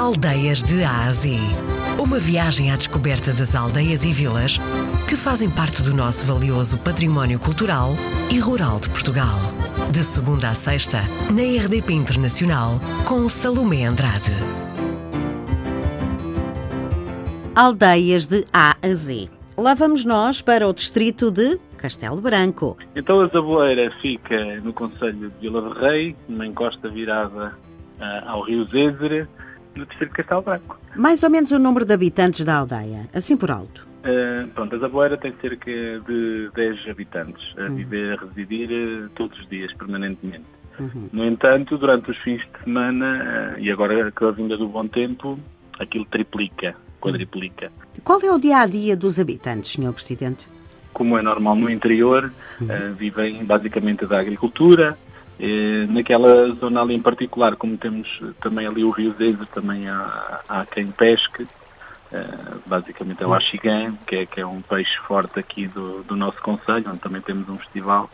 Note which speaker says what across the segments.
Speaker 1: Aldeias de Ásia. Uma viagem à descoberta das aldeias e vilas que fazem parte do nosso valioso património cultural e rural de Portugal. De segunda a sexta, na RDP Internacional, com Salomé Andrade.
Speaker 2: Aldeias de A a Z. Lá vamos nós para o distrito de Castelo Branco.
Speaker 3: Então a Zaboeira fica no Conselho de Vila de Rei, numa encosta virada uh, ao Rio Zézere, no distrito de Castelo Branco.
Speaker 2: Mais ou menos o número de habitantes da aldeia, assim por alto.
Speaker 3: Uh, pronto, a Zaboeira tem cerca de 10 habitantes a
Speaker 2: Uhum.
Speaker 3: viver, a residir uh, todos os dias, permanentemente.
Speaker 2: Uhum.
Speaker 3: No entanto, durante os fins de semana, uh, e agora com a vinda do bom tempo, aquilo triplica, quadriplica.
Speaker 2: Qual é o dia a dia dos habitantes, Sr. Presidente?
Speaker 3: como é normal no interior, eh, vivem basicamente da agricultura. Eh, naquela zona ali em particular, como temos eh, também ali o Rio Zeze, também há, há quem pesque. Eh, basicamente é o axigã, que é, que é um peixe forte aqui do, do nosso concelho, onde também temos um festival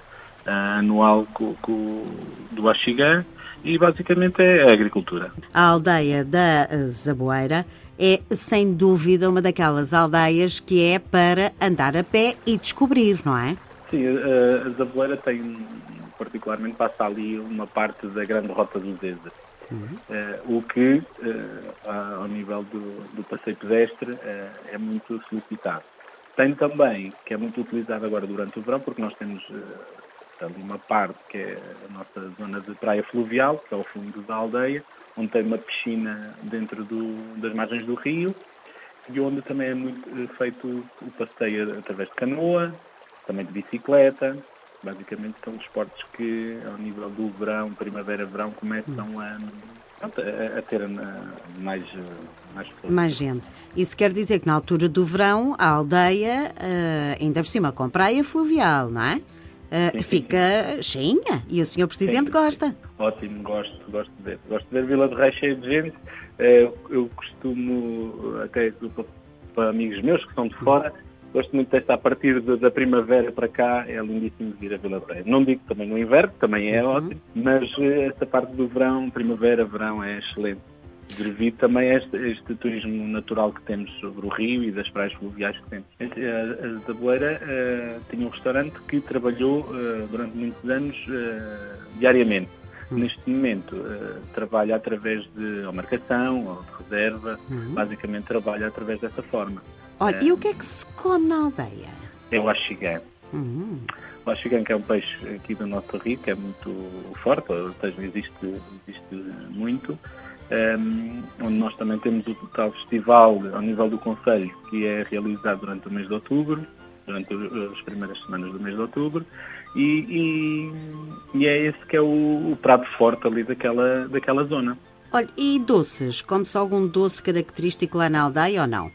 Speaker 3: eh, anual co, co- do axigã. E basicamente é a agricultura.
Speaker 2: A aldeia da Zaboeira é, sem dúvida, uma daquelas aldeias que é para andar a pé e descobrir, não é?
Speaker 3: Sim, a Zaboeira tem, particularmente, passa ali uma parte da grande rota do Zeza. Eh, o que, a- ao nível do, do passeio pedestre, eh, é muito solicitado. Tem também, que é muito utilizado agora durante o verão, porque nós temos ali uma parte que é a nossa zona de praia fluvial, que é o fundo da aldeia, onde tem uma piscina dentro do- das margens do rio, e onde também é muito feito o passeio através de canoa, também de bicicleta. Basicamente são desportos que, ao nível do verão, primavera-verão, começam a, a, a ter mais, mais.
Speaker 2: Mais gente. Isso quer dizer que na altura do verão, a aldeia, eh, ainda por cima com praia fluvial, não é? Eh,
Speaker 3: Sim, sim,
Speaker 2: fica cheinha e o Sr. Presidente
Speaker 3: Sim.
Speaker 2: gosta.
Speaker 3: Ótimo, gosto, gosto de ver. Gosto de ver Vila de Reis cheia de gente. Eh, Eu costumo, até para- para amigos meus que são de fora, gosto muito desta, a partir de- da primavera para cá, é lindíssimo vir a Vila de Reis. Não digo também no inverno, também é ótimo, mas eh, esta parte do verão, primavera, verão, é excelente. Devido também a este, este turismo natural que temos sobre o rio e das praias fluviais que temos. A, a Zaboeira eh, tinha um restaurante que trabalhou eh, durante muitos anos eh, diariamente. Neste momento eh, trabalha através de ou marcação ou de reserva, basicamente trabalha através dessa forma.
Speaker 2: Olha, e o que é que se come na aldeia?
Speaker 3: É o axigã.
Speaker 2: Hum,
Speaker 3: O axigã que é um peixe aqui do nosso rio, que é muito forte, ou seja, existe, existe muito, ehm, onde nós também temos o tal festival ao nível do Conselho, que é realizado durante o mês de outubro, durante as primeiras semanas do mês de outubro, e, e- e é esse que é o, o prato forte ali daquela, daquela zona.
Speaker 2: Olha, e doces? Come-se algum doce característico lá na aldeia ou não?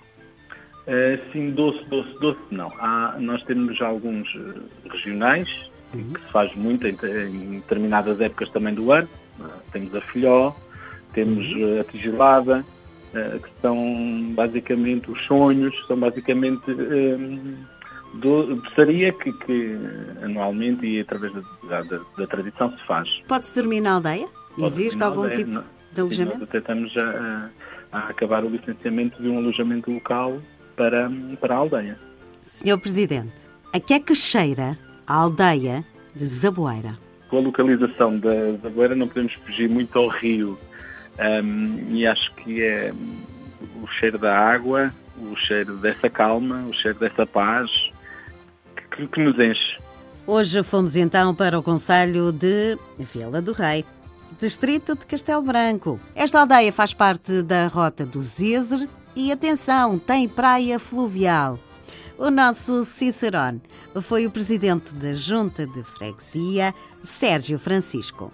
Speaker 3: Eh, sim, doce, doce, doce não. Há, nós temos alguns eh, regionais, que se faz muito em, em determinadas épocas também do ano. Eh, temos a filhó, temos eh, a tigilada, eh, que são basicamente os sonhos, são basicamente do, doçaria que, que anualmente e através da, da- da tradição se faz.
Speaker 2: Pode-se dormir na aldeia? Existe
Speaker 3: Nós,
Speaker 2: algum
Speaker 3: é,
Speaker 2: tipo
Speaker 3: não-
Speaker 2: de
Speaker 3: Sim,
Speaker 2: alojamento?
Speaker 3: nós até estamos a, a- a acabar o licenciamento de um alojamento local para, para a aldeia.
Speaker 2: Senhor Presidente, a que é que cheira a aldeia de Zaboeira?
Speaker 3: Com a localização da, da Boeira não podemos fugir muito ao rio Ahm, e acho que é hum, o cheiro da água, o cheiro dessa calma, o cheiro dessa paz que, que nos enche.
Speaker 2: Hoje fomos então para o Conselho de Vila do Rei, distrito de Castelo Branco. Esta aldeia faz parte da Rota do Zézer e, atenção, tem praia fluvial. O nosso Cicerone foi o presidente da Junta de Freguesia, Sérgio Francisco.